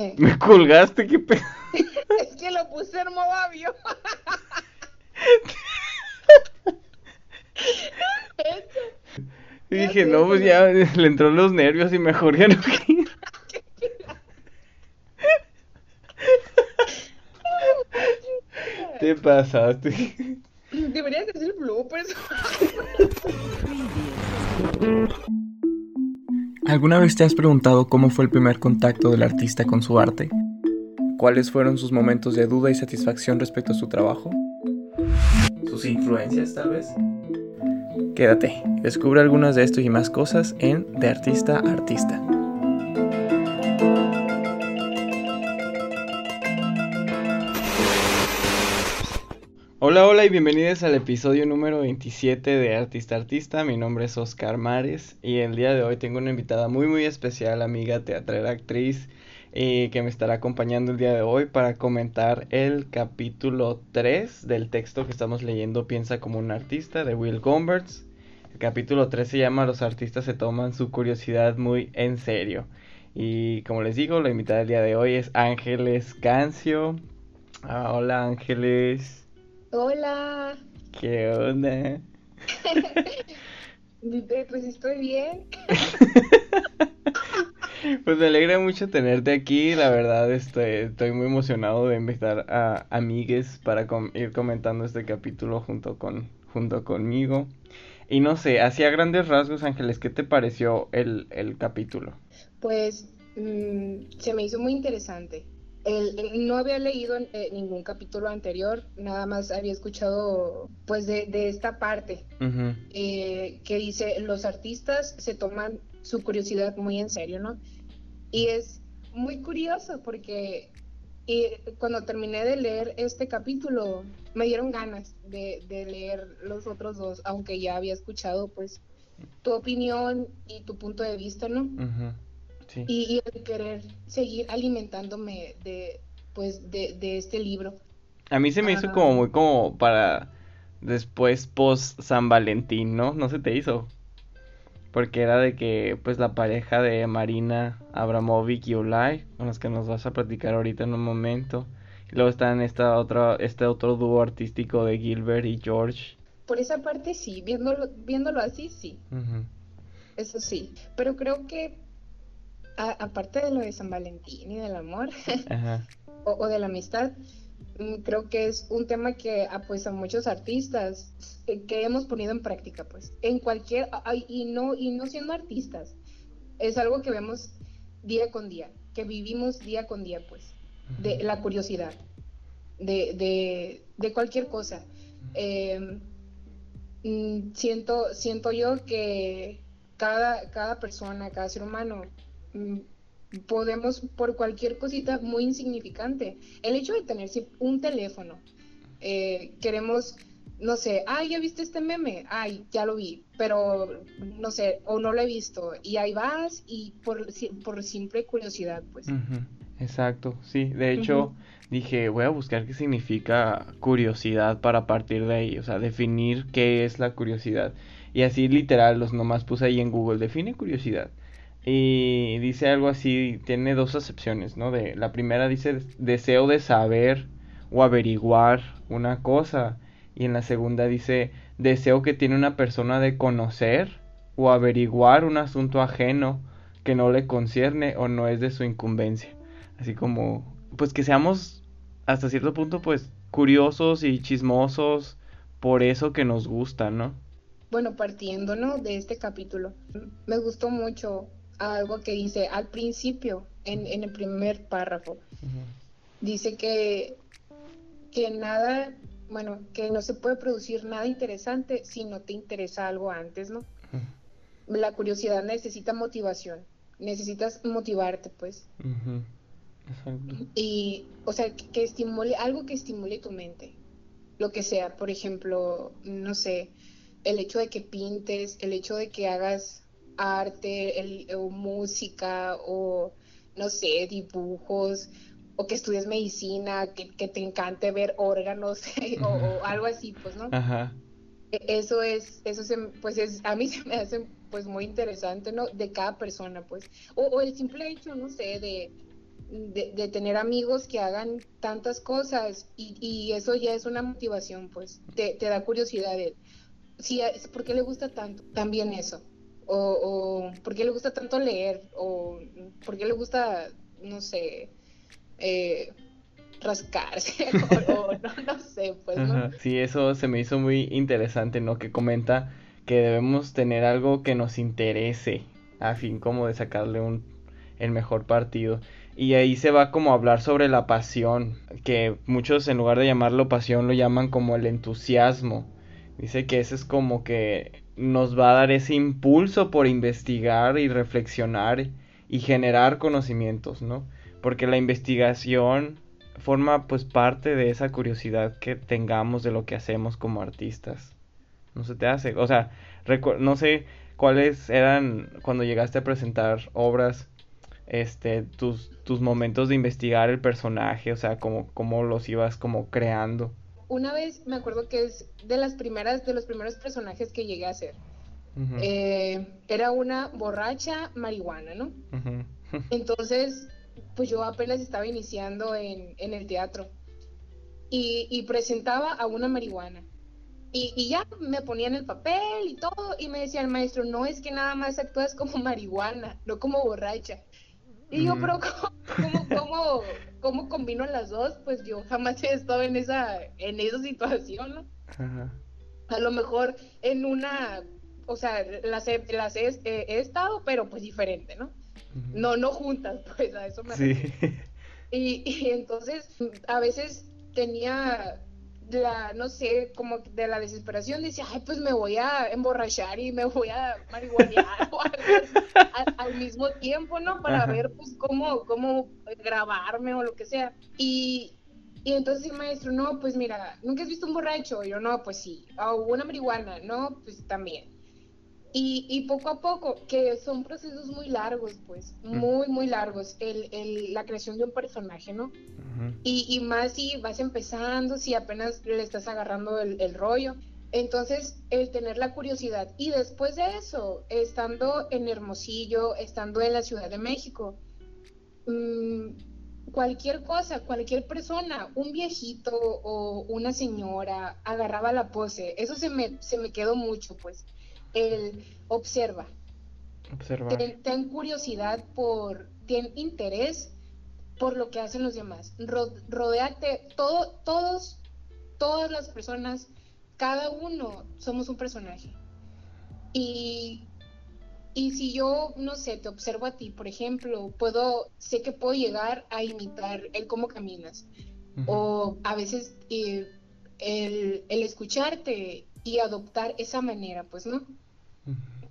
Me colgaste, qué pedo. es que lo puse avión. y dije, no, pues ya le entró los nervios y mejor ya no. Te pasaste. ¿Alguna vez te has preguntado cómo fue el primer contacto del artista con su arte? ¿Cuáles fueron sus momentos de duda y satisfacción respecto a su trabajo? ¿Sus influencias tal vez? Quédate, descubre algunas de esto y más cosas en De Artista a Artista. Hola, hola y bienvenidos al episodio número 27 de Artista Artista. Mi nombre es Oscar Mares y el día de hoy tengo una invitada muy muy especial, amiga teatrera, actriz, eh, que me estará acompañando el día de hoy para comentar el capítulo 3 del texto que estamos leyendo Piensa como un artista de Will Gomberts. El capítulo 3 se llama Los artistas se toman su curiosidad muy en serio. Y como les digo, la invitada del día de hoy es Ángeles Cancio. Ah, hola Ángeles. Hola. ¿Qué onda? pues estoy bien. pues me alegra mucho tenerte aquí, la verdad estoy, estoy muy emocionado de invitar a amigues para ir comentando este capítulo junto, con, junto conmigo. Y no sé, hacia grandes rasgos, Ángeles, ¿qué te pareció el, el capítulo? Pues mm, se me hizo muy interesante no había leído eh, ningún capítulo anterior, nada más había escuchado pues de, esta parte eh, que dice los artistas se toman su curiosidad muy en serio, ¿no? Y es muy curioso porque cuando terminé de leer este capítulo me dieron ganas de, leer los otros dos, aunque ya había escuchado pues tu opinión y tu punto de vista, ¿no? Y, el querer seguir alimentándome de, pues, de, este libro. A mí se me hizo como muy como para después post San Valentín, ¿no? No se te hizo. Porque era de que, pues, la pareja de Marina Abramovic y Ulay, con los que nos vas a platicar ahorita en un momento. Y luego está en esta otra, este otro dúo artístico de Gilbert y George. Por esa parte sí, viéndolo, viéndolo así, sí. Eso sí. Pero creo que aparte de lo de San Valentín y del amor o, de la amistad, mm, creo que es un tema que ah, pues a muchos artistas que hemos ponido en práctica pues en cualquier y no y no siendo artistas es algo que vemos día con día que vivimos día con día pues de la curiosidad de, de, cualquier cosa. Em, mm, siento siento yo que cada cada persona cada ser humano podemos por cualquier cosita muy insignificante. El hecho de tener un teléfono, eh, queremos, no sé, ay, ya viste este meme, ay, ya lo vi, pero no sé, o no lo he visto, y ahí vas y por, por simple curiosidad, pues. Exacto, sí, de hecho dije, voy a buscar qué significa curiosidad para partir de ahí, o sea, definir qué es la curiosidad. Y así literal, los nomás puse ahí en Google, define curiosidad. Y dice algo así, tiene dos acepciones, ¿no? De, la primera dice deseo de saber o averiguar una cosa. Y en la segunda dice deseo que tiene una persona de conocer o averiguar un asunto ajeno que no le concierne o no es de su incumbencia. Así como, pues que seamos hasta cierto punto, pues curiosos y chismosos por eso que nos gusta, ¿no? Bueno, partiendo, ¿no? De este capítulo, me gustó mucho algo que dice al principio, en, en el primer párrafo. Dice que, que nada, bueno, que no se puede producir nada interesante si no te interesa algo antes, ¿no? La curiosidad necesita motivación, necesitas motivarte, pues. Y, o sea, que, estimule, algo que estimule tu mente, lo que sea, por ejemplo, no sé, el hecho de que pintes, el hecho de que hagas arte, el, o música, o no sé, dibujos, o que estudies medicina, que, te encante ver órganos, o, algo así, pues, ¿no? Ajá. E, eso es, eso se, pues es, a mí se me hace pues muy interesante, ¿no? De cada persona, pues. O, el simple hecho, no sé, de, de, tener amigos que hagan tantas cosas y, y, eso ya es una motivación, pues te, te da curiosidad. De, si, ¿Por qué le gusta tanto? También eso. O, o ¿por qué le gusta tanto leer? O ¿por qué le gusta, no sé, eh, rascarse? o, no, sé, pues, ¿no? Sí, eso se me hizo muy interesante, ¿no? Que comenta que debemos tener algo que nos interese a fin como de sacarle un el mejor partido y ahí se va como a hablar sobre la pasión que muchos en lugar de llamarlo pasión lo llaman como el entusiasmo dice que ese es como que nos va a dar ese impulso por investigar y reflexionar y generar conocimientos no porque la investigación forma pues parte de esa curiosidad que tengamos de lo que hacemos como artistas no se te hace. O sea, no sé cuáles eran cuando llegaste a presentar obras, este, tus, tus momentos de investigar el personaje, o sea, cómo, cómo los ibas como creando. Una vez me acuerdo que es de las primeras, de los primeros personajes que llegué a hacer. Eh, era una borracha marihuana, ¿no? Entonces, pues yo apenas estaba iniciando en, en el teatro y, y presentaba a una marihuana. Y, ya me ponían el papel y todo, y me decía el maestro, no es que nada más actúas como marihuana, no como borracha. Y yo, pero ¿cómo, cómo, cómo, combino las dos? Pues yo jamás he estado en esa, en esa situación, ¿no? A lo mejor en una, o sea, las he, las he, estado, pero pues diferente, ¿no? No, no juntas, pues a eso me sí. Y, y entonces, a veces tenía la, no sé, como de la desesperación, decía, ay, pues me voy a emborrachar y me voy a marihuanear al, mismo tiempo, ¿no? Para ver, pues, cómo, cómo grabarme o lo que sea. Y, y entonces el maestro, no, pues mira, ¿nunca has visto un borracho? yo, no, pues sí. O una marihuana, no, pues también. Y, y, poco a poco, que son procesos muy largos, pues, muy, muy largos, el, el, la creación de un personaje, ¿no? y, y, más si vas empezando, si apenas le estás agarrando el, el, rollo. Entonces, el tener la curiosidad. Y después de eso, estando en Hermosillo, estando en la Ciudad de México, mmm, cualquier cosa, cualquier persona, un viejito o una señora, agarraba la pose. Eso se me, se me quedó mucho, pues el observa. Ten, curiosidad por, ten interés por lo que hacen los demás. rodeate, todo, todos, todas las personas, cada uno somos un personaje. Y, y si yo, no sé, te observo a ti, por ejemplo, puedo, sé que puedo llegar a imitar el cómo caminas. O a veces eh, el, el escucharte y adoptar esa manera, pues, ¿no?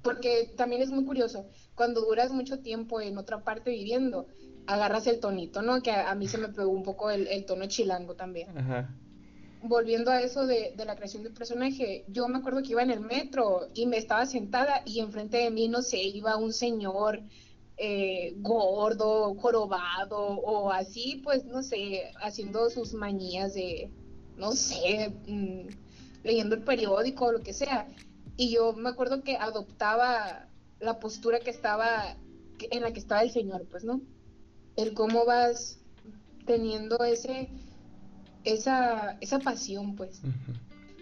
Porque también es muy curioso, cuando duras mucho tiempo en otra parte viviendo, agarras el tonito, ¿no? Que a, mí se me pegó un poco el, tono chilango también. Volviendo a eso de, la creación del personaje, yo me acuerdo que iba en el metro y me estaba sentada y enfrente de mí, no sé, iba un señor eh, gordo, jorobado o así, pues, no sé, haciendo sus manías de, no sé, mm, leyendo el periódico o lo que sea. Y yo me acuerdo que adoptaba la postura que estaba, en la que estaba el Señor, pues, ¿no? El cómo vas teniendo ese, esa, esa pasión, pues.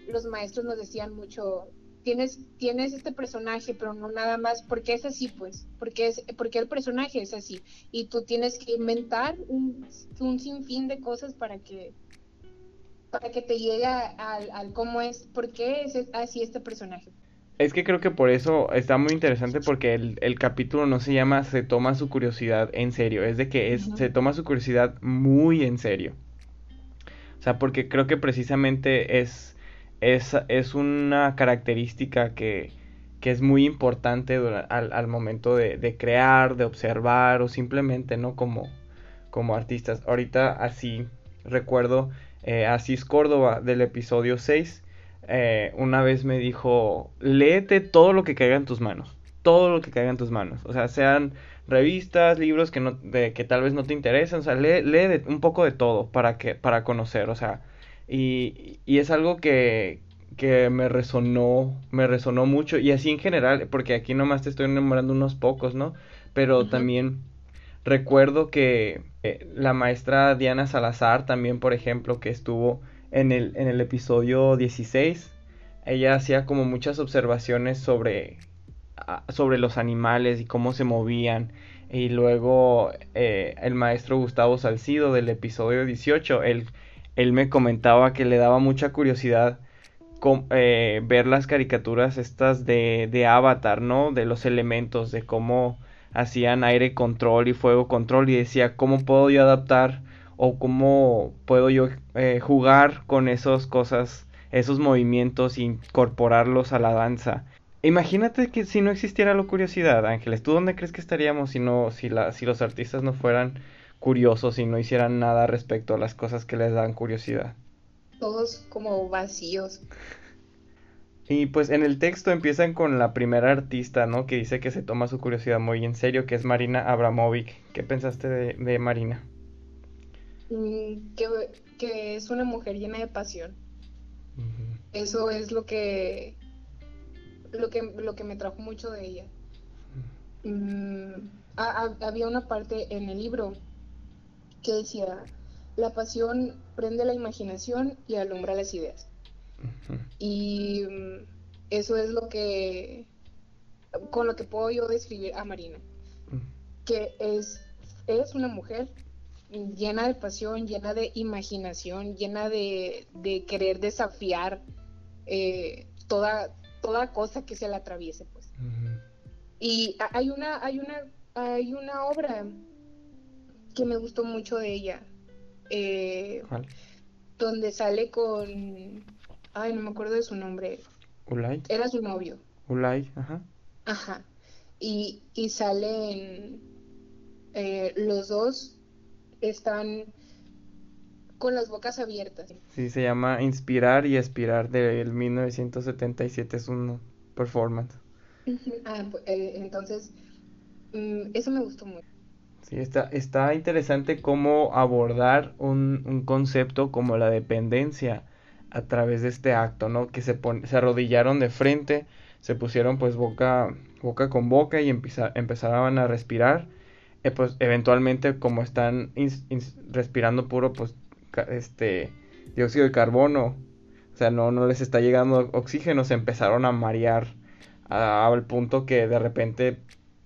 Los maestros nos decían mucho, tienes, tienes este personaje, pero no nada más, porque es así, pues, porque, es, porque el personaje es así. Y tú tienes que inventar un, un sinfín de cosas para que para que te llegue al, al cómo es, por qué es así este personaje. Es que creo que por eso está muy interesante porque el, el, capítulo no se llama Se toma su curiosidad en serio, es de que es, se toma su curiosidad muy en serio. O sea, porque creo que precisamente es, es, es una característica que, que es muy importante al, al, momento de, de, crear, de observar o simplemente, ¿no? Como, como artistas. Ahorita así recuerdo eh, Asís Córdoba del episodio 6, eh, una vez me dijo, léete todo lo que caiga en tus manos, todo lo que caiga en tus manos, o sea, sean revistas, libros que, no, de, que tal vez no te interesan, o sea, lee, lee un poco de todo para, que, para conocer, o sea, y, y es algo que, que me resonó, me resonó mucho, y así en general, porque aquí nomás te estoy nombrando unos pocos, ¿no? Pero también recuerdo que Eh, la maestra Diana Salazar también, por ejemplo, que estuvo en el, en el episodio 16, ella hacía como muchas observaciones sobre, sobre los animales y cómo se movían. Y luego eh, el maestro Gustavo Salcido del episodio 18, él, él me comentaba que le daba mucha curiosidad eh, ver las caricaturas estas de, de Avatar, ¿no? De los elementos, de cómo hacían aire control y fuego control y decía, ¿cómo puedo yo adaptar o cómo puedo yo eh, jugar con esas cosas, esos movimientos e incorporarlos a la danza? Imagínate que si no existiera la curiosidad, Ángeles, ¿tú dónde crees que estaríamos si no, si la, si los artistas no fueran curiosos y no hicieran nada respecto a las cosas que les dan curiosidad? Todos como vacíos. Y pues en el texto empiezan con la primera artista, ¿no? Que dice que se toma su curiosidad muy en serio, que es Marina Abramovic. ¿Qué pensaste de, Marina? Mm, que, es una mujer llena de pasión. Eso es lo que, lo que lo que me trajo mucho de ella. Mm, había una parte en el libro que decía, la pasión prende la imaginación y alumbra las ideas. Y mm, eso es lo que, con lo que puedo yo describir a Marina, que es, es una mujer llena de pasión, llena de imaginación, llena de, querer desafiar eh, toda, toda cosa que se le atraviese, pues. Y hay una, hay una, hay una obra que me gustó mucho de ella, eh, donde sale con Ay, no me acuerdo de su nombre. Ulay. Era su novio. Ulay, ajá. Ajá. Y, y salen. Eh, los dos están con las bocas abiertas. Sí, se llama Inspirar y Expirar del 1977. Es un performance. Ah, pues, eh, entonces, mm, eso me gustó mucho. Sí, está, está interesante cómo abordar un, un concepto como la dependencia a través de este acto, ¿no? Que se, se arrodillaron de frente, se pusieron pues boca, boca con boca y empezaban a respirar. Eh, pues eventualmente como están respirando puro pues este dióxido de carbono, o sea, no, no les está llegando oxígeno, se empezaron a marear al punto que de repente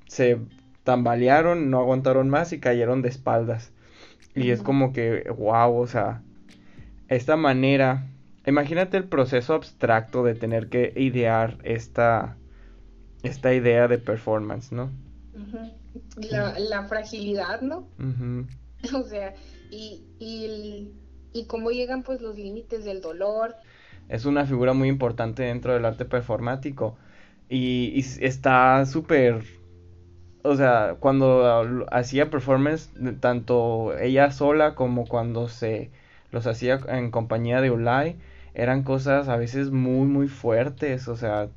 se tambalearon, no aguantaron más y cayeron de espaldas. Y es como que, wow, o sea, esta manera Imagínate el proceso abstracto de tener que idear esta, esta idea de performance, ¿no? la, fragilidad, ¿no? O sea, y, y, y cómo llegan pues los límites del dolor. Es una figura muy importante dentro del arte performático y, y está súper... O sea, cuando hacía performance, tanto ella sola como cuando se los hacía en compañía de Ulay, eran cosas a veces muy, muy fuertes, o sea,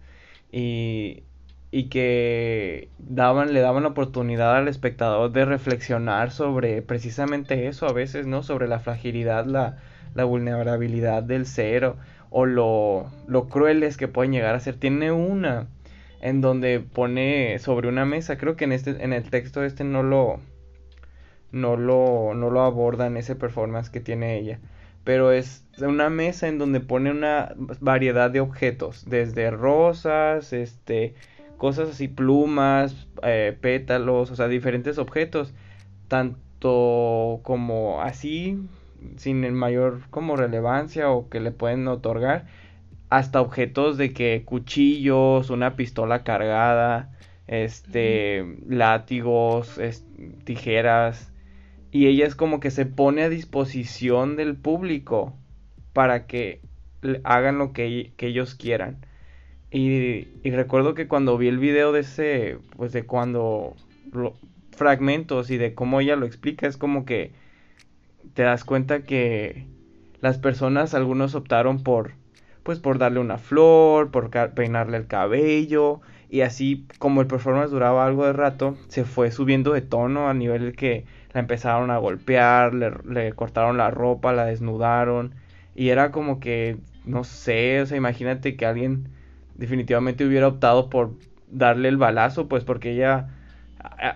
y, y que daban, le daban la oportunidad al espectador de reflexionar sobre precisamente eso a veces, ¿no? Sobre la fragilidad, la, la vulnerabilidad del ser o, lo, lo crueles que pueden llegar a ser. Tiene una en donde pone sobre una mesa, creo que en este, en el texto este no lo, no lo, no lo aborda ese performance que tiene ella pero es una mesa en donde pone una variedad de objetos, desde rosas, este, cosas así, plumas, eh, pétalos, o sea, diferentes objetos, tanto como así, sin el mayor como relevancia o que le pueden otorgar, hasta objetos de que cuchillos, una pistola cargada, este, látigos, tijeras, y ella es como que se pone a disposición del público para que hagan lo que, ellos quieran. Y, recuerdo que cuando vi el video de ese, pues de cuando fragmentos y de cómo ella lo explica, es como que te das cuenta que las personas, algunos optaron por, pues por darle una flor, por peinarle el cabello, y así como el performance duraba algo de rato, se fue subiendo de tono a nivel que la empezaron a golpear, le, cortaron la ropa, la desnudaron y era como que, no sé, o sea, imagínate que alguien definitivamente hubiera optado por darle el balazo, pues porque ella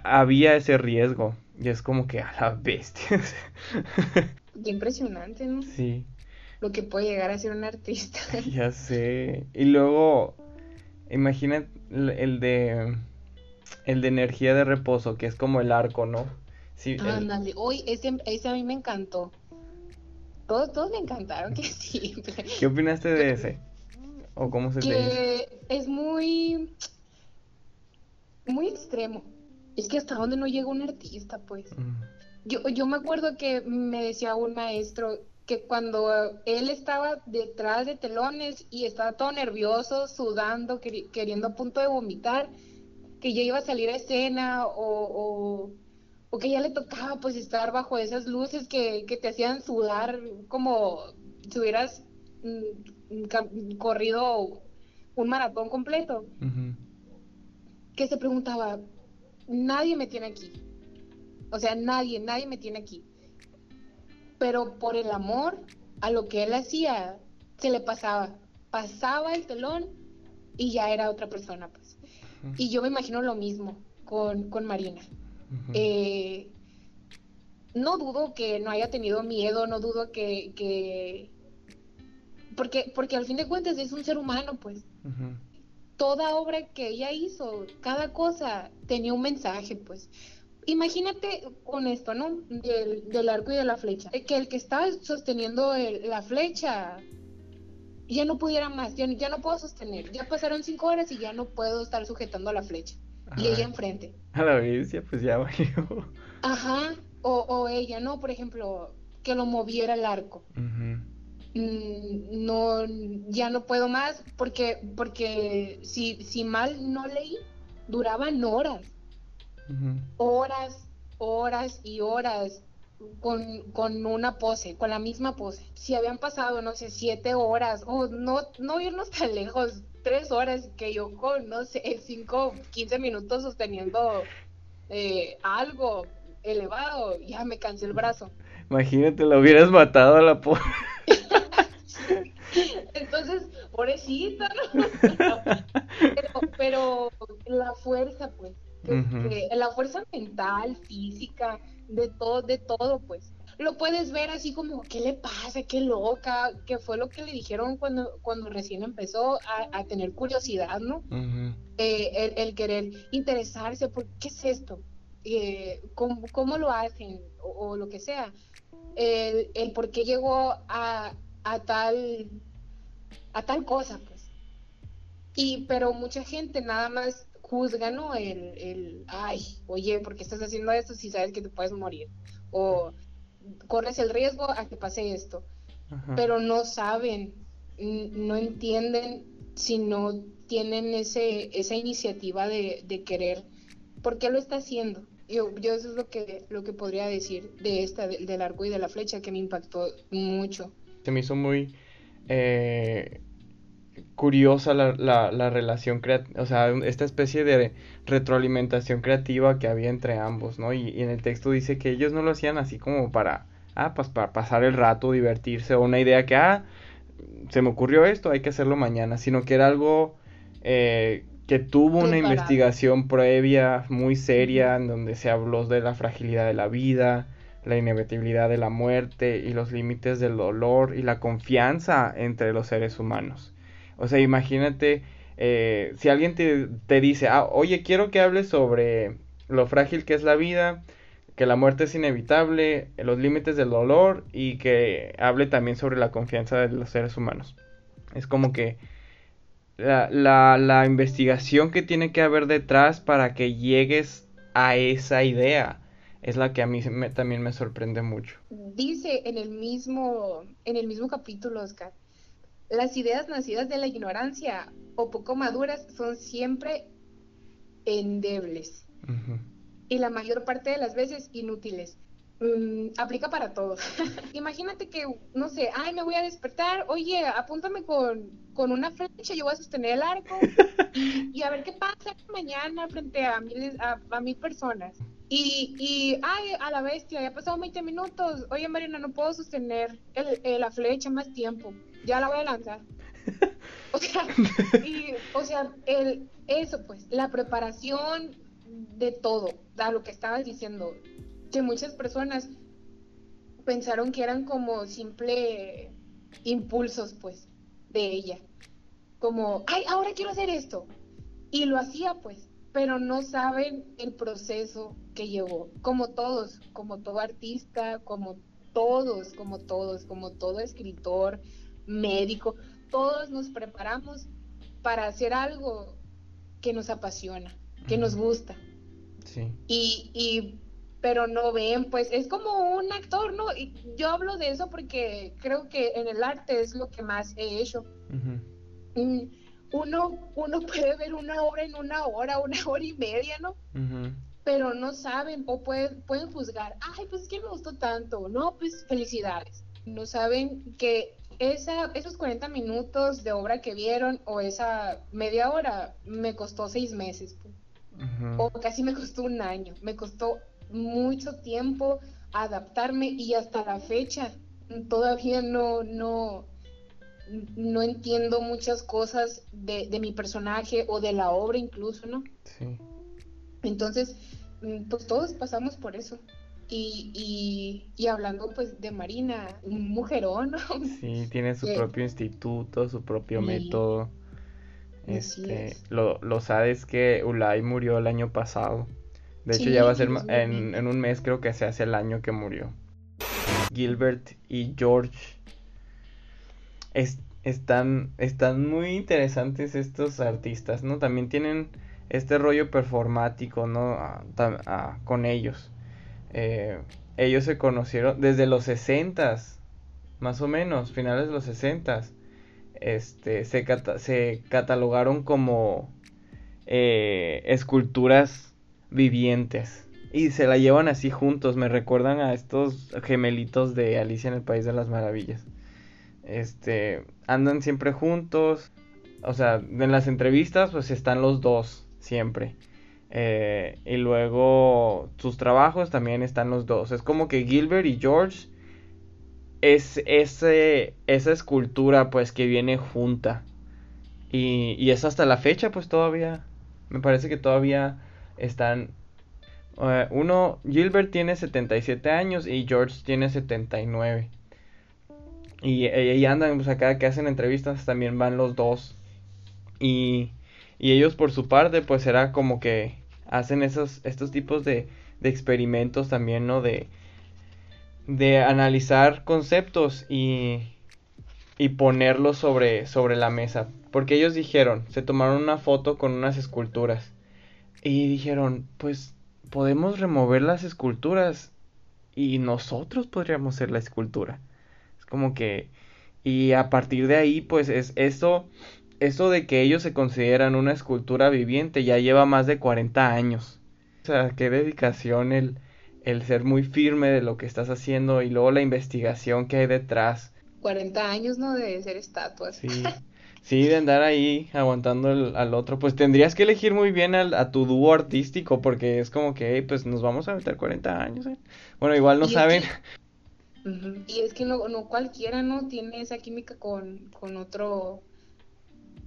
había ese riesgo Y es como que a la bestia. Qué impresionante, ¿no? Sí. Lo que puede llegar a ser un artista. Ya sé. Y luego, imagina el de el de energía de reposo, que es como el arco, ¿no? Sí, Ándale, hoy ese, ese a mí me encantó. Todos, todos me encantaron, que sí. ¿Qué opinaste de ese? ¿O cómo se que Es muy, muy extremo. Es que hasta dónde no llega un artista, pues. Mm. Yo, yo me acuerdo que me decía un maestro que cuando él estaba detrás de telones y estaba todo nervioso, sudando, queriendo a punto de vomitar, que ya iba a salir a escena o, o, que ya le tocaba pues estar bajo esas luces que, te hacían sudar como si hubieras mm, corrido un maratón completo. Que se preguntaba, nadie me tiene aquí. O sea, nadie, nadie me tiene aquí. Pero por el amor a lo que él hacía, se le pasaba. Pasaba el telón y ya era otra persona, pues. Y yo me imagino lo mismo con, Marina. Eh, no dudo que no haya tenido miedo, no dudo que, Porque, porque al fin de cuentas es un ser humano, pues. Toda obra que ella hizo, cada cosa tenía un mensaje, pues. Imagínate con esto, ¿no? Del, arco y de la flecha. Que el que estaba sosteniendo la flecha ya no pudiera más, ya, ya, no puedo sostener. Ya pasaron cinco horas y ya no puedo estar sujetando la flecha. Y ella enfrente. A la audiencia, pues ya valió. Ajá, o, o ella, ¿no? Por ejemplo, que lo moviera el arco. Mm, no, ya no puedo más porque, porque si, si mal no leí, duraban horas. Horas, horas y horas con, con, una pose, con la misma pose. Si habían pasado, no sé, siete horas, o no, no irnos tan lejos, tres horas, que yo con, no sé, cinco, quince minutos sosteniendo eh, algo elevado, ya me cansé el brazo. Imagínate, lo hubieras matado a la pose. Entonces, pobrecita, pero, pero la fuerza, pues, la fuerza mental, física, de todo, de todo, pues. Lo puedes ver así como, ¿qué le pasa? ¿Qué loca? ¿Qué fue lo que le dijeron cuando, cuando recién empezó a, tener curiosidad, ¿no? Eh, el, querer interesarse por qué es esto, eh, ¿cómo, lo hacen o, lo que sea. El, el por qué llegó a, a tal a tal cosa, pues. Y, pero mucha gente nada más juzga, ¿no? El, el, ay, oye, ¿por qué estás haciendo esto si sabes que te puedes morir? O corres el riesgo a que pase esto. Pero no saben, no entienden si no tienen ese, esa iniciativa de, de querer. ¿Por qué lo está haciendo? Yo, yo eso es lo que, lo que podría decir de esta, del arco y de la flecha, que me impactó mucho. Se me hizo muy... Eh, curiosa la, la, la relación, o sea, esta especie de retroalimentación creativa que había entre ambos, ¿no? Y, en el texto dice que ellos no lo hacían así como para, ah, pues para pasar el rato, divertirse, o una idea que, ah, se me ocurrió esto, hay que hacerlo mañana, sino que era algo eh, que tuvo una investigación previa muy seria en donde se habló de la fragilidad de la vida, la inevitabilidad de la muerte y los límites del dolor y la confianza entre los seres humanos. O sea, imagínate, eh, si alguien te, te dice, ah, oye, quiero que hables sobre lo frágil que es la vida, que la muerte es inevitable, los límites del dolor y que hable también sobre la confianza de los seres humanos. Es como que la, la, la investigación que tiene que haber detrás para que llegues a esa idea es la que a mí me, también me sorprende mucho. Dice en el mismo en el mismo capítulo Oscar las ideas nacidas de la ignorancia o poco maduras son siempre endebles y la mayor parte de las veces inútiles. Mm, aplica para todo. Imagínate que, no sé, ay, me voy a despertar, oye, apúntame con, con una flecha, yo voy a sostener el arco y, a ver qué pasa mañana frente a mil, a, mil personas. Y, y, ay, a la bestia, ya ha pasado 20 minutos, oye, Marina, no puedo sostener el, la flecha más tiempo ya la voy a lanzar. O sea, y, o sea, eso pues, la preparación de todo, a lo que estabas diciendo, que muchas personas pensaron que eran como simple impulsos, pues, de ella. Como, ay, ahora quiero hacer esto. Y lo hacía, pues, pero no saben el proceso que llevó. Como todos, como todo artista, como todos, como todos, como todo escritor, médico, todos nos preparamos para hacer algo que nos apasiona, que nos gusta. Sí. Y, y pero no ven, pues es como un actor, ¿no? Y yo hablo de eso porque creo que en el arte es lo que más he hecho. Mm, uno, uno puede ver una obra en una hora, una hora y media, ¿no? Pero no saben o pueden, pueden juzgar, ay, pues es que me gustó tanto, no, pues felicidades. No saben que esa, esos 40 minutos de obra que vieron o esa media hora me costó seis meses. O casi me costó un año. Me costó mucho tiempo adaptarme y hasta la fecha todavía no, no, no entiendo muchas cosas de, mi personaje o de la obra incluso, ¿no? Sí. Entonces, mm, pues todos pasamos por eso. Y, y, hablando pues de Marina, un mujerón. Sí, tiene su propio instituto, su propio método. Este, lo, lo sabes que Ulay murió el año pasado. De hecho, ya va a ser en, en, un mes, creo que se hace el año que murió. Gilbert y George están, están muy interesantes estos artistas, ¿no? También tienen este rollo performático, ¿no? con ellos. Eh, ellos se conocieron desde los 60 más o menos, finales de los 60 este, se, catalogaron como eh, esculturas vivientes. Y se la llevan así juntos. Me recuerdan a estos gemelitos de Alicia en el País de las Maravillas. Este, andan siempre juntos. O sea, en las entrevistas pues están los dos siempre. Eh, y luego sus trabajos también están los dos. Es como que Gilbert y George es ese, esa escultura pues que viene junta. Y, y es hasta la fecha pues todavía. Me parece que todavía están... Eh, uno, Gilbert tiene 77 años y George tiene 79. Y, y andan, pues acá que hacen entrevistas también van los dos. Y, y ellos por su parte, pues será como que hacen esos, estos tipos de, de experimentos también, ¿no? De, de analizar conceptos y, y ponerlos sobre, sobre la mesa. Porque ellos dijeron, se tomaron una foto con unas esculturas y dijeron, pues podemos remover las esculturas y nosotros podríamos ser la escultura. Es como que... Y a partir de ahí, pues es eso, eso de que ellos se consideran una escultura viviente ya lleva más de 40 años. O sea, qué dedicación el, el ser muy firme de lo que estás haciendo y luego la investigación que hay detrás. 40 años, ¿no? De ser estatuas. Sí. Sí, de andar ahí aguantando al otro, pues tendrías que elegir muy bien al, a tu dúo artístico, porque es como que, pues nos vamos a meter 40 años. ¿eh? Bueno, igual no saben. Y es que no, no cualquiera, ¿no? Tiene esa química con, con otro,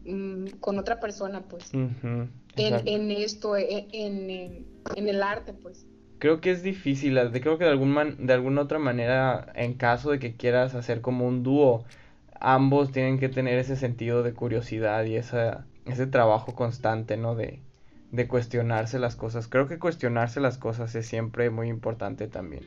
mm, con otra persona, pues. en, en, esto, e, en, en, en, el arte, pues. Creo que es difícil, creo que de, algún man, de alguna otra manera, en caso de que quieras hacer como un dúo, ambos tienen que tener ese sentido de curiosidad y esa, ese trabajo constante, ¿no? De, de cuestionarse las cosas. Creo que cuestionarse las cosas es siempre muy importante también.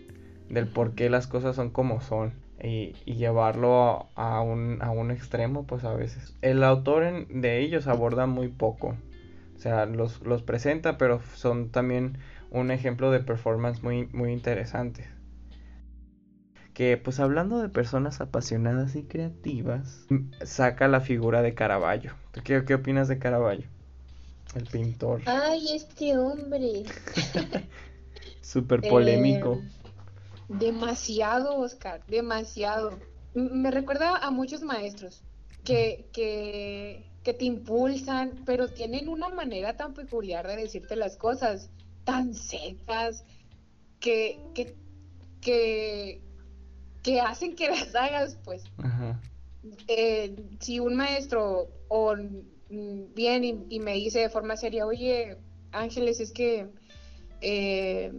Del por qué las cosas son como son. Y, y llevarlo a, un, a un extremo, pues a veces. El autor de ellos aborda muy poco. O sea, los, los presenta, pero son también un ejemplo de performance muy, muy interesante que pues hablando de personas apasionadas y creativas, saca la figura de Caravaggio. qué, qué opinas de Caravaggio? El pintor. Ay, este hombre. Súper polémico. Eh, demasiado, Oscar, demasiado. Me recuerda a muchos maestros que, que, que te impulsan, pero tienen una manera tan peculiar de decirte las cosas, tan secas, que, que, que, que hacen que las hagas, pues. Eh, si un maestro o mm, viene y, me dice de forma seria, oye, Ángeles, es que eh,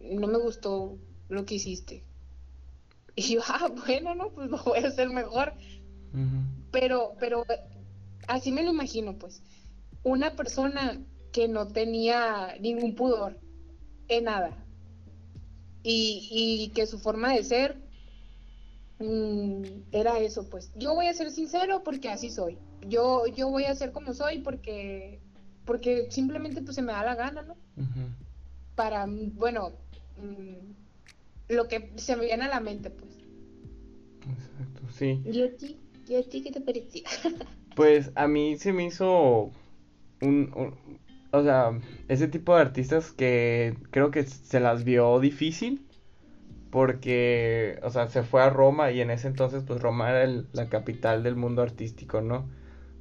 no me gustó lo que hiciste. Y yo, ah, bueno, no, pues lo voy a hacer mejor. Pero, pero así me lo imagino, pues. Una persona que no tenía ningún pudor en nada. Y, y que su forma de ser mm, era eso, pues. Yo voy a ser sincero porque así soy. Yo, yo voy a ser como soy porque, porque simplemente pues se me da la gana, ¿no? Para, bueno, mm, lo que se me viene a la mente, pues. Exacto, sí. ¿Y a ti? ¿Y a ti qué te parecía? pues a mí se me hizo un, o sea, ese tipo de artistas que creo que se las vio difícil porque, o sea, se fue a Roma y en ese entonces pues Roma era la capital del mundo artístico, ¿no?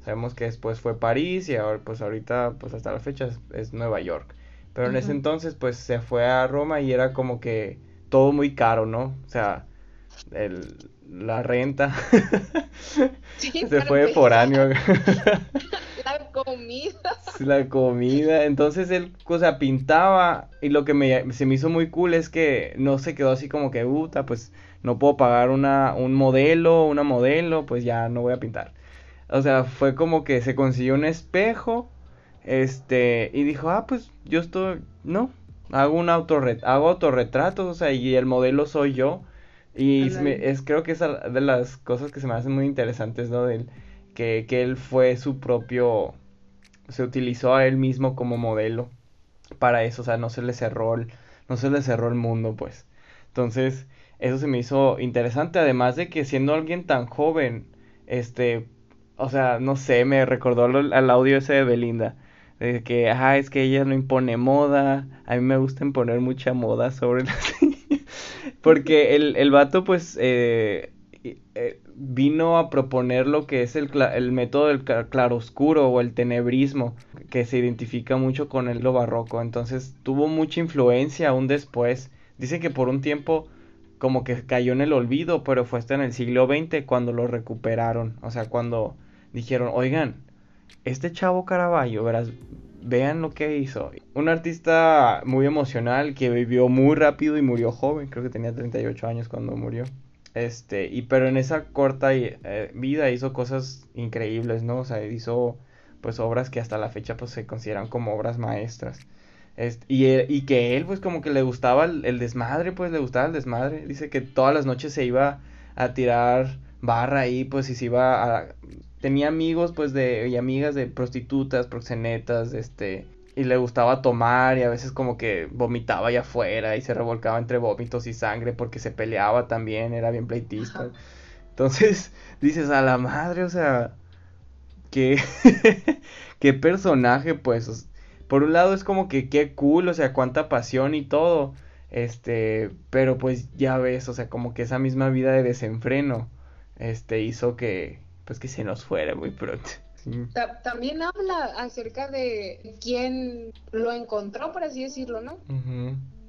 Sabemos que después fue París y ahora pues ahorita pues hasta la fecha es, Nueva York. Pero en ese entonces pues se fue a Roma y era como que todo muy caro, ¿no? O sea, el, la renta. se fue de foráneo. la comida. La comida. Entonces él, o sea, pintaba y lo que me, se me hizo muy cool es que no se quedó así como que, puta, pues no puedo pagar una, un modelo, una modelo, pues ya no voy a pintar. O sea, fue como que se consiguió un espejo, este, y dijo, ah, pues yo estoy, no, hago un autorret hago autorretratos, o sea, y el modelo soy yo. Y es, creo que es de las cosas que se me hacen muy interesantes, ¿no? Del, que, que él fue su propio, se utilizó a él mismo como modelo para eso, o sea, no se le cerró el, no se le cerró el mundo, pues. Entonces, eso se me hizo interesante, además de que siendo alguien tan joven, este, o sea, no sé, me recordó al audio ese de Belinda, de que, ajá, es que ella no impone moda, a mí me gusta imponer mucha moda sobre las porque el, el vato, pues, eh, eh, vino a proponer lo que es el, el método del claroscuro o el tenebrismo, que se identifica mucho con el lo barroco. Entonces tuvo mucha influencia aún después. Dice que por un tiempo como que cayó en el olvido, pero fue hasta en el siglo XX cuando lo recuperaron. O sea, cuando dijeron, oigan, este chavo Caravaggio, verás, vean lo que hizo. Un artista muy emocional que vivió muy rápido y murió joven, creo que tenía 38 años cuando murió. Este, y pero en esa corta eh, vida hizo cosas increíbles, ¿no? O sea, hizo pues obras que hasta la fecha pues se consideran como obras maestras. Este, y, y, que él pues como que le gustaba el, desmadre, pues le gustaba el desmadre. Dice que todas las noches se iba a tirar barra ahí, pues y se iba a tenía amigos pues de y amigas de prostitutas, proxenetas, este y le gustaba tomar y a veces como que vomitaba allá afuera y se revolcaba entre vómitos y sangre porque se peleaba también, era bien pleitista. Entonces dices a la madre, o sea, qué qué personaje pues por un lado es como que qué cool, o sea, cuánta pasión y todo. Este, pero pues ya ves, o sea, como que esa misma vida de desenfreno este hizo que pues que se nos fuera muy pronto. También habla acerca de quién lo encontró, por así decirlo, ¿no?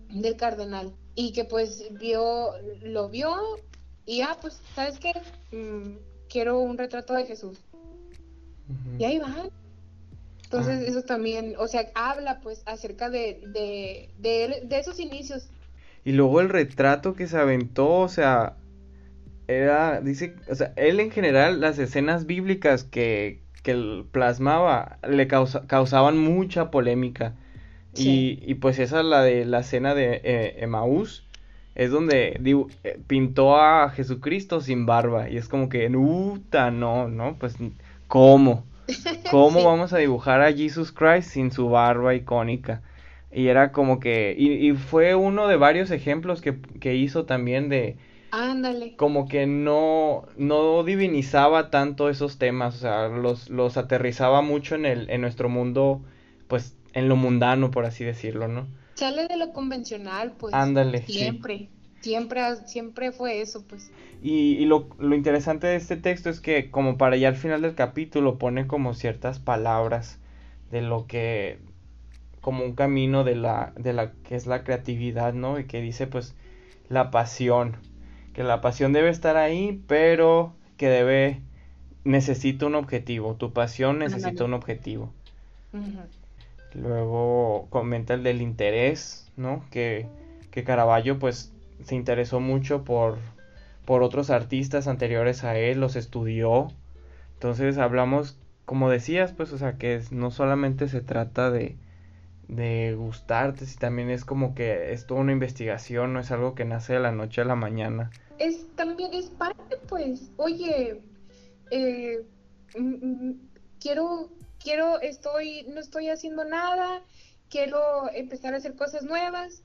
Del cardenal. Y que pues vio, lo vio y ah, pues, ¿sabes qué? Mm, quiero un retrato de Jesús. Y ahí va. Entonces, ah. eso también, o sea, habla pues acerca de, de, de, de esos inicios. Y luego el retrato que se aventó, o sea, era, dice, o sea, él en general, las escenas bíblicas que, que plasmaba le causaban mucha polémica. Y, y, pues esa, la de la escena de eh, Emaús, es donde eh, pintó a Jesucristo sin barba. Y es como que, puta, no, no, pues, ¿cómo? ¿Cómo vamos a dibujar a Jesus Christ sin su barba icónica? Y era como que, y, y fue uno de varios ejemplos que, que hizo también de, Ándale. Como que no, no divinizaba tanto esos temas, o sea, los, los aterrizaba mucho en, el, en nuestro mundo, pues en lo mundano, por así decirlo, ¿no? Sale de lo convencional, pues. Ándale. Siempre. Siempre, siempre fue eso, pues. Y, y lo, lo, interesante de este texto es que como para ya al final del capítulo pone como ciertas palabras de lo que como un camino de la de la que es la creatividad, ¿no? Y que dice pues la pasión, que la pasión debe estar ahí, pero que debe, necesita un objetivo, tu pasión necesita un objetivo. Luego comenta el del interés, ¿no? Que que Caravaggio pues se interesó mucho por, por otros artistas anteriores a él, los estudió. Entonces hablamos, como decías, pues, o sea, que no solamente se trata de, de gustarte, si también es como que es toda una investigación, no es algo que nace de la noche a la mañana. Es también es parte, pues, oye, eh, mm, mm, quiero, quiero, estoy, no estoy haciendo nada, quiero empezar a hacer cosas nuevas.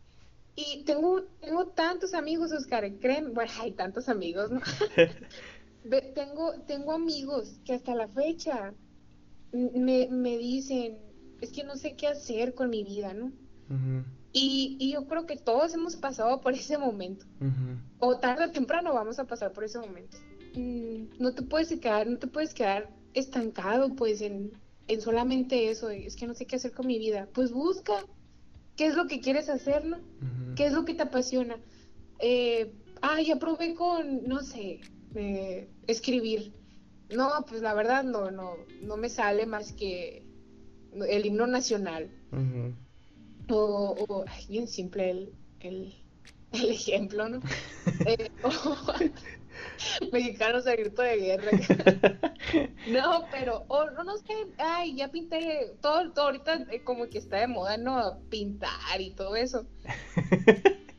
Y tengo, tengo tantos amigos, Oscar, creen, bueno, hay tantos amigos, ¿no? tengo, tengo amigos que hasta la fecha me, me dicen, es que no sé qué hacer con mi vida, ¿no? y, y, yo creo que todos hemos pasado por ese momento. O tarde o temprano vamos a pasar por ese momento. Mm, no te puedes quedar, no te puedes quedar estancado pues en, en solamente eso, es que no sé qué hacer con mi vida. Pues busca qué es lo que quieres hacer, ¿no? ¿Qué es lo que te apasiona? Eh, ah, ya probé con, no sé, eh, escribir. No, pues la verdad no, no, no me sale más que el himno nacional. O, bien simple el, el, ejemplo, ¿no? eh, mexicanos a grito de guerra. no, pero, o no, no sé, ay, ya pinté, todo, todo ahorita eh, como que está de moda, ¿no? Pintar y todo eso.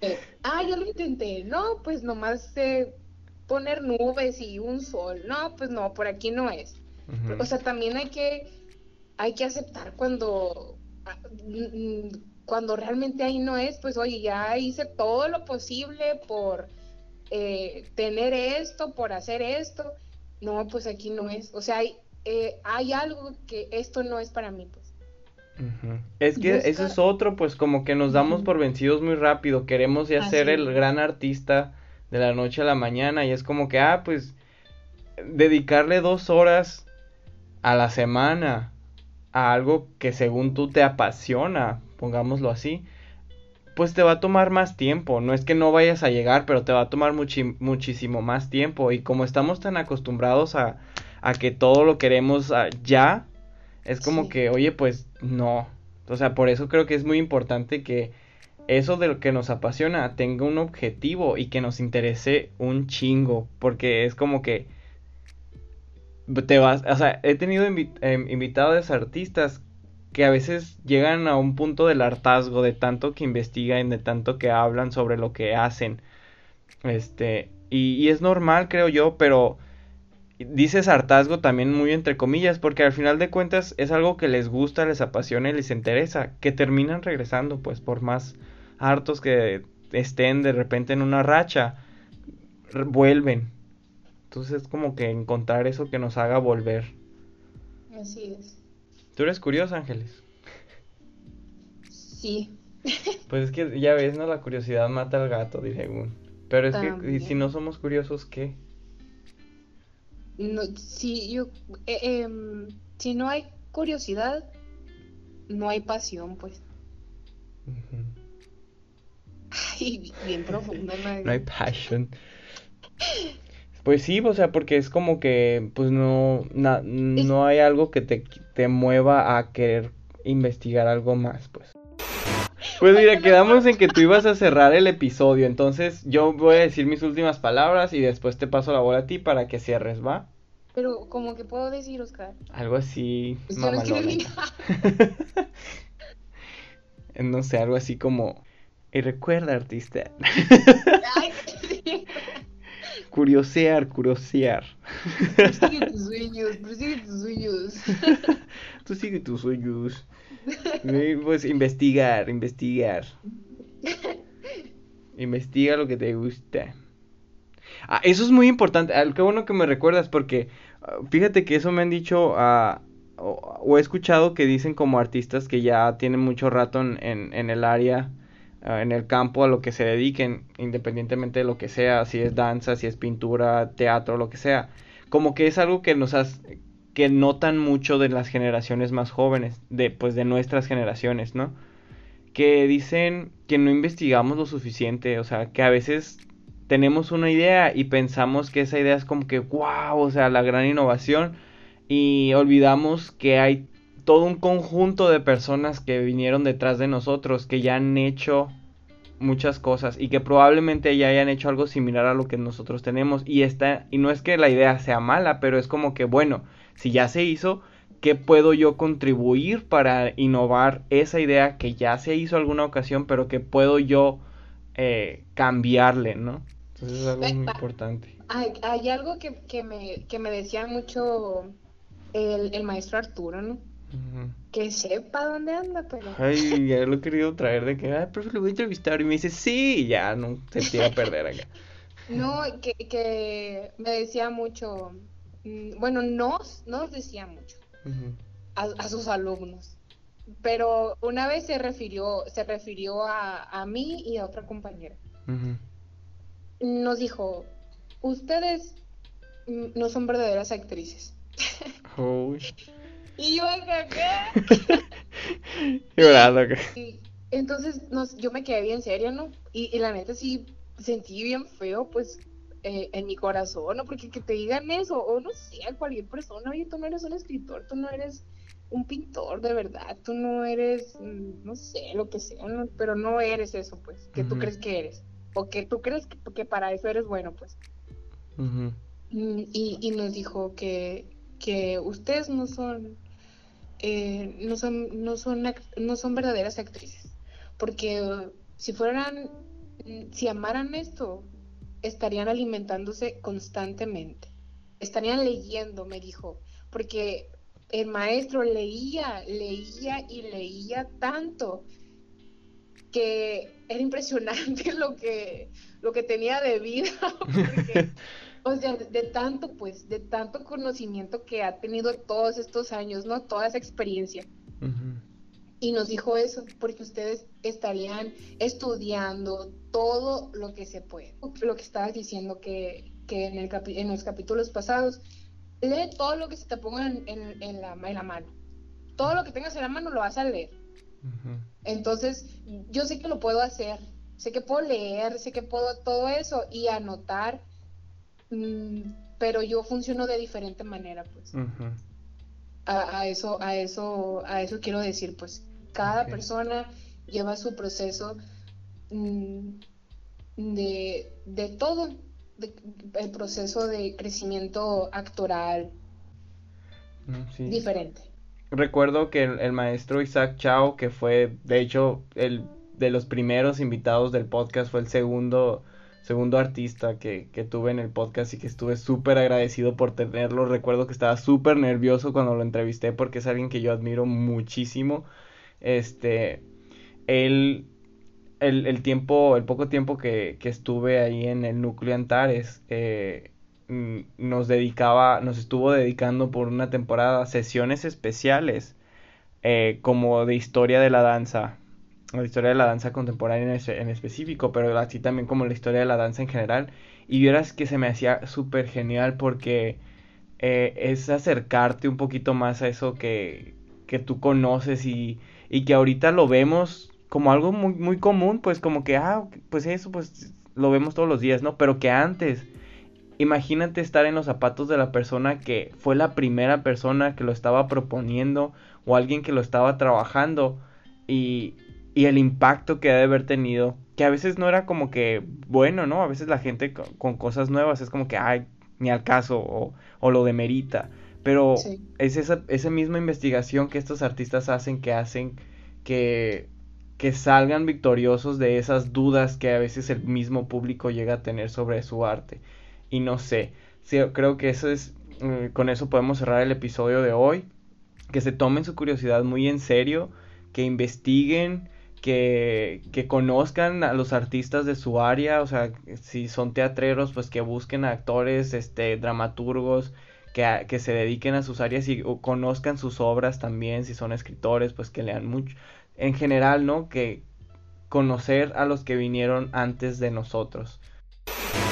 eh, ah, yo lo intenté, no, pues nomás poner nubes y un sol, no, pues no, por aquí no es. O sea, también hay que, hay que aceptar cuando, ah, mm, cuando realmente ahí no es, pues oye, ya hice todo lo posible por eh, tener esto, por hacer esto. No, pues aquí no es. O sea, hay, eh, hay algo que esto no es para mí, pues. Es que eso es otro, pues como que nos damos por vencidos muy rápido, queremos ya ser el gran artista de la noche a la mañana y es como que, ah, pues dedicarle dos horas a la semana a algo que según tú te apasiona, pongámoslo así, pues te va a tomar más tiempo. No es que no vayas a llegar, pero te va a tomar muchísimo más tiempo. Y como estamos tan acostumbrados a, a que todo lo queremos ah, ya, es como que, oye, pues no. O sea, por eso creo que es muy importante que eso de lo que nos apasiona tenga un objetivo y que nos interese un chingo. Porque es como que te vas, o sea, he tenido em, invitados artistas que a veces llegan a un punto del hartazgo de tanto que investigan, de tanto que hablan sobre lo que hacen. Este, y, es normal, creo yo, pero dices hartazgo también muy entre comillas, porque al final de cuentas es algo que les gusta, les apasiona y les interesa, que terminan regresando, pues por más hartos que estén de repente en una racha, vuelven. Entonces es como que encontrar eso que nos haga volver. Así es. ¿Tú eres curioso, Ángeles? Sí. Pues es que ya ves, ¿no? La curiosidad mata al gato, dice Gun. Pero es que si no somos curiosos, ¿qué? No, si yo, eh, em, si no hay curiosidad, no hay pasión, pues. Ay, bien profundo. No hay pasión. Pues sí, o sea, porque es como que, pues no, no hay algo que te, te mueva a querer investigar algo más, pues. Pues mira, quedamos en que tú ibas a cerrar el episodio, entonces yo voy a decir mis últimas palabras y después te paso la bola a ti para que cierres, ¿va? Pero, como que puedo decir, Oscar? Algo así, pues no sé, algo así como... Y recuerda, artista. Ay, Curiosear, curiosear. Persigue tus sueños, persigue tus sueños. Tú sigue tus sueños. Pues investigar, investigar. Investiga lo que te gusta. Ah, eso es muy importante. Ah, qué bueno que me recuerdas porque ah, fíjate que eso me han dicho o, o, he escuchado que dicen como artistas que ya tienen mucho rato en, en el área en el campo a lo que se dediquen, independientemente de lo que sea, si es danza, si es pintura, teatro, lo que sea. Como que es algo que nos has, que notan mucho de las generaciones más jóvenes, de pues de nuestras generaciones, ¿no? Que dicen que no investigamos lo suficiente, o sea, que a veces tenemos una idea y pensamos que esa idea es como que wow, o sea, la gran innovación y olvidamos que hay todo un conjunto de personas que vinieron detrás de nosotros, que ya han hecho muchas cosas y que probablemente ya hayan hecho algo similar a lo que nosotros tenemos y está y no es que la idea sea mala, pero es como que bueno, si ya se hizo, ¿qué puedo yo contribuir para innovar esa idea que ya se hizo alguna ocasión, pero que puedo yo eh, cambiarle, ¿no? Entonces es algo muy importante. Hay, algo que, que, me, que me decía mucho el, el maestro Arturo, ¿no? Que sepa dónde anda, pero. Ay, ya lo he querido traer de que, ay, profe, lo voy a entrevistar. Y me dice, sí, ya no se quiere perder acá. No, que, que me decía mucho. Mm, bueno, nos, nos decía mucho a, sus alumnos. Pero una vez se refirió, se refirió a, a mí y a otra compañera. Nos dijo, ustedes mm, no son verdaderas actrices. Y yo acá, ¿qué? entonces yo me quedé bien seria, ¿no? Y, la neta sí sentí bien feo, pues, eh, en mi corazón, ¿no? Porque que te digan eso, o no sé, a cualquier persona, oye, tú no eres un escritor, tú no eres un pintor de verdad, tú no eres, mm, no sé, lo que sea, pero no eres eso, pues, que tú crees que eres, o que tú crees que, para eso eres bueno, pues. Mm, y, y nos dijo que, que ustedes no son eh, no, son, no, son, no son verdaderas actrices. Porque si fueran, si amaran esto, estarían alimentándose constantemente. Estarían leyendo, me dijo. Porque el maestro leía, leía y leía tanto que era impresionante lo que, lo que tenía de vida. o sea, de tanto, pues, de tanto conocimiento que ha tenido todos estos años, ¿no? Toda esa experiencia. Y nos dijo eso, porque ustedes estarían estudiando todo lo que se puede. Lo que estabas diciendo que, que en, el en los capítulos pasados, lee todo lo que se te ponga en, en, la, en la mano. Todo lo que tengas en la mano lo vas a leer. Entonces, yo sé que lo puedo hacer, sé que puedo leer, sé que puedo todo eso y anotar pero yo funciono de diferente manera, pues. a, eso, a eso, a eso quiero decir, pues, cada persona lleva su proceso mm, de, de todo, el proceso de crecimiento actoral mm, diferente. Recuerdo que el, el, maestro Isaac Chao, que fue, de hecho, el de los primeros invitados del podcast, fue el segundo segundo artista que, que tuve en el podcast y que estuve súper agradecido por tenerlo. Recuerdo que estaba súper nervioso cuando lo entrevisté porque es alguien que yo admiro muchísimo. Este, él, el, el tiempo, el poco tiempo que, que, estuve ahí en el núcleo Antares, eh, mm, nos dedicaba, nos estuvo dedicando por una temporada sesiones especiales eh, como de historia de la danza la historia de la danza contemporánea en, específico, pero así también como la historia de la danza en general. Y vieras que se me hacía súper genial porque eh, es acercarte un poquito más a eso que, que tú conoces y, y, que ahorita lo vemos como algo muy, muy común, pues como que, ah, pues eso, pues lo vemos todos los días, ¿no? Pero que antes, imagínate estar en los zapatos de la persona que fue la primera persona que lo estaba proponiendo o alguien que lo estaba trabajando y, y el impacto que ha de haber tenido, que a veces no era como que bueno, ¿no? A veces la gente con, cosas nuevas es como que, ay, ni al caso o, o lo demerita, pero es esa, esa misma investigación que estos artistas hacen que hacen que, que salgan victoriosos de esas dudas que a veces el mismo público llega a tener sobre su arte. Y no sé, creo que eso es, mm, con eso podemos cerrar el episodio de hoy, que se tomen su curiosidad muy en serio, que investiguen, que, conozcan a los artistas de su área, o sea, si son teatreros, pues que busquen a actores, este, dramaturgos, que, que se dediquen a sus áreas y conozcan sus obras también, si son escritores, pues que lean mucho. En general, ¿no? Que conocer a los que vinieron antes de nosotros.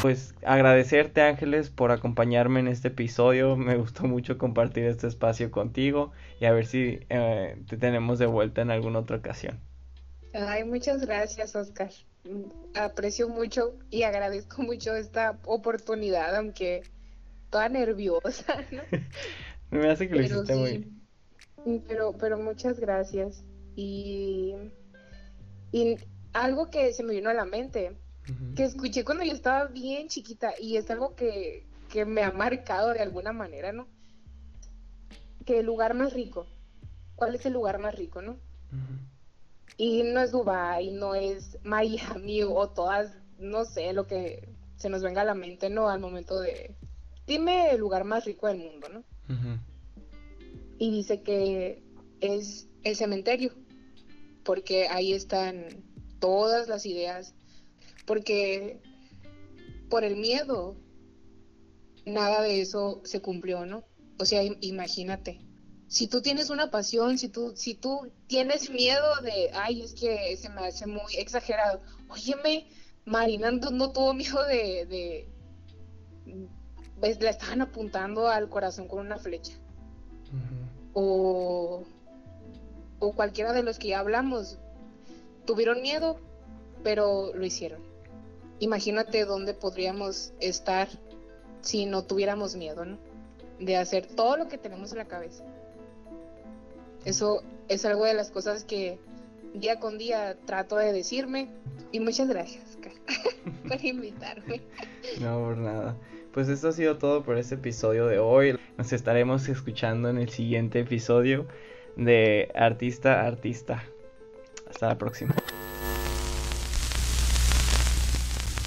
Pues agradecerte Ángeles por acompañarme en este episodio, me gustó mucho compartir este espacio contigo y a ver si eh, te tenemos de vuelta en alguna otra ocasión. Ay, muchas gracias, Oscar. Aprecio mucho y agradezco mucho esta oportunidad, aunque toda nerviosa. ¿no? Me hace que lo hiciste muy. Pero, pero muchas gracias. Y, y algo que se me vino a la mente, que escuché cuando yo estaba bien chiquita y es algo que, que me ha marcado de alguna manera, ¿no? Que el lugar más rico, ¿cuál es el lugar más rico, no? Y no es Dubai, no es Miami o todas, no sé, lo que se nos venga a la mente, ¿no? Al momento de, dime el lugar más rico del mundo, ¿no? Y dice que es el cementerio, porque ahí están todas las ideas, porque por el miedo, nada de eso se cumplió, ¿no? O sea, imagínate, si tú tienes una pasión, si tú, si tú tienes miedo de, ay, es que se me hace muy exagerado, óyeme, Marina no, tuvo miedo de, de, ves, le estaban apuntando al corazón con una flecha. O, o cualquiera de los que ya hablamos, tuvieron miedo, pero lo hicieron. Imagínate dónde podríamos estar si no tuviéramos miedo, ¿no? De hacer todo lo que tenemos en la cabeza. Eso es algo de las cosas que día con día trato de decirme. Y muchas gracias, por invitarme. No, por nada. Pues esto ha sido todo por este episodio de hoy. Nos estaremos escuchando en el siguiente episodio de Artista Artista. Hasta la próxima.